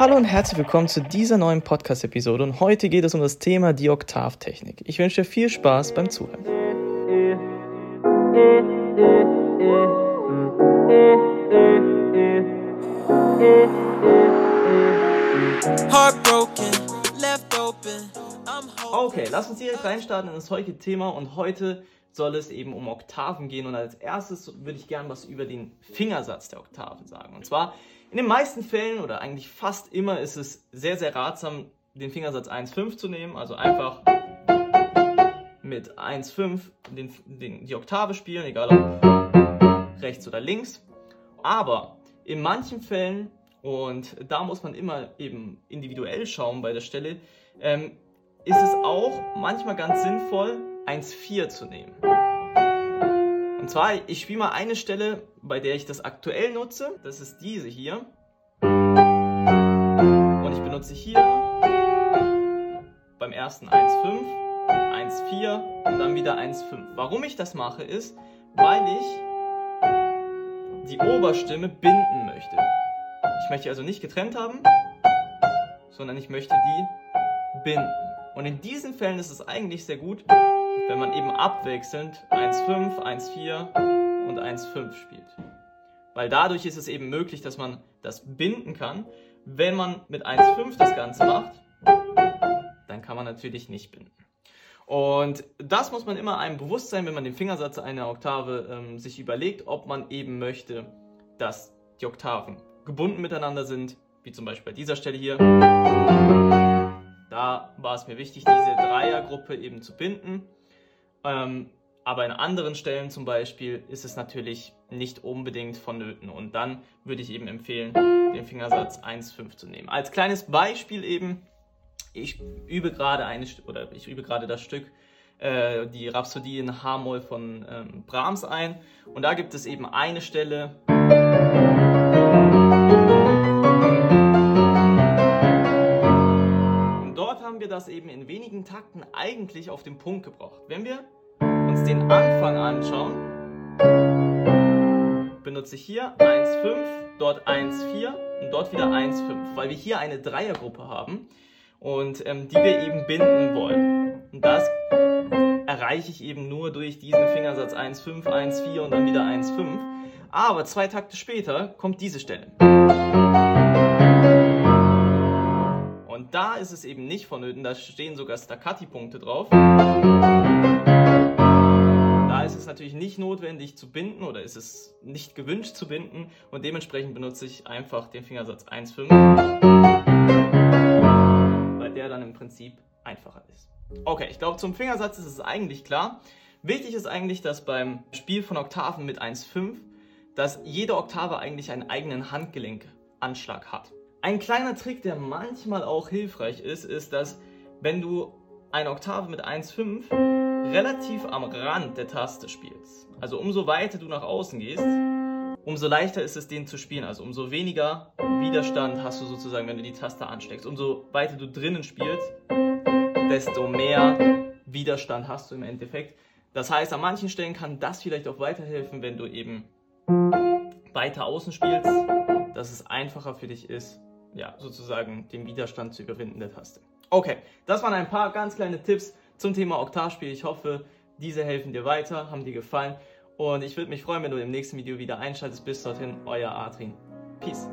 Hallo und herzlich willkommen zu dieser neuen Podcast-Episode und heute geht es um das Thema die Oktavtechnik. Ich wünsche dir viel Spaß beim Zuhören. Okay, lass uns direkt reinstarten in das heutige Thema und heute soll es eben um Oktaven gehen und als erstes würde ich gern was über den Fingersatz der Oktaven sagen. Und zwar in den meisten Fällen oder eigentlich fast immer ist es sehr, sehr ratsam, den Fingersatz 1,5 zu nehmen, also einfach mit 1,5 den, den, die Oktave spielen, egal ob rechts oder links. Aber in manchen Fällen, und da muss man immer eben individuell schauen bei der Stelle, ähm, ist es auch manchmal ganz sinnvoll, 1,4 zu nehmen. Und zwar, ich spiele mal eine Stelle, bei der ich das aktuell nutze. Das ist diese hier. Und ich benutze hier beim ersten 1,5, 1,4 und dann wieder 1,5. Warum ich das mache, ist, weil ich die Oberstimme binden möchte. Ich möchte also nicht getrennt haben, sondern ich möchte die binden. Und in diesen Fällen ist es eigentlich sehr gut, wenn man eben abwechselnd 1,5, 1,4 und 1,5 spielt. Weil dadurch ist es eben möglich, dass man das binden kann. Wenn man mit 1,5 das Ganze macht, dann kann man natürlich nicht binden. Und das muss man immer einem bewusst sein, wenn man den Fingersatz einer Oktave ähm, sich überlegt, ob man eben möchte, dass die Oktaven gebunden miteinander sind, wie zum Beispiel bei dieser Stelle hier. Da war es mir wichtig, diese Dreiergruppe eben zu binden. Ähm, aber in anderen Stellen zum Beispiel ist es natürlich nicht unbedingt vonnöten. Und dann würde ich eben empfehlen, den Fingersatz 1,5 zu nehmen. Als kleines Beispiel eben, ich übe gerade eine oder ich übe gerade das Stück äh, die Rhapsodie in H-Moll von ähm, Brahms ein. Und da gibt es eben eine Stelle, Und dort haben wir das eben in wenigen Takten eigentlich auf den Punkt gebracht. Wenn wir uns den Anfang anschauen, benutze ich hier 1,5, dort 1,4 und dort wieder 1,5, weil wir hier eine Dreiergruppe haben und ähm, die wir eben binden wollen. Und das erreiche ich eben nur durch diesen Fingersatz 1,5, 1,4 und dann wieder 1,5. Aber zwei Takte später kommt diese Stelle. Und da ist es eben nicht vonnöten, da stehen sogar Staccati-Punkte drauf. Da ist es natürlich nicht notwendig zu binden oder ist es nicht gewünscht zu binden und dementsprechend benutze ich einfach den Fingersatz 1,5, weil der dann im Prinzip einfacher ist. Okay, ich glaube zum Fingersatz ist es eigentlich klar. Wichtig ist eigentlich, dass beim Spiel von Oktaven mit 1,5, dass jede Oktave eigentlich einen eigenen Handgelenkanschlag hat. Ein kleiner Trick, der manchmal auch hilfreich ist, ist, dass wenn du eine Oktave mit 1,5 relativ am Rand der Taste spielst, also umso weiter du nach außen gehst, umso leichter ist es, den zu spielen. Also umso weniger Widerstand hast du sozusagen, wenn du die Taste ansteckst. Umso weiter du drinnen spielst, desto mehr Widerstand hast du im Endeffekt. Das heißt, an manchen Stellen kann das vielleicht auch weiterhelfen, wenn du eben weiter außen spielst, dass es einfacher für dich ist, ja, sozusagen den Widerstand zu überwinden der Taste. Okay, das waren ein paar ganz kleine Tipps zum Thema Oktavspiel. Ich hoffe, diese helfen dir weiter, haben dir gefallen und ich würde mich freuen, wenn du im nächsten Video wieder einschaltest. Bis dorthin, euer Adrian. Peace.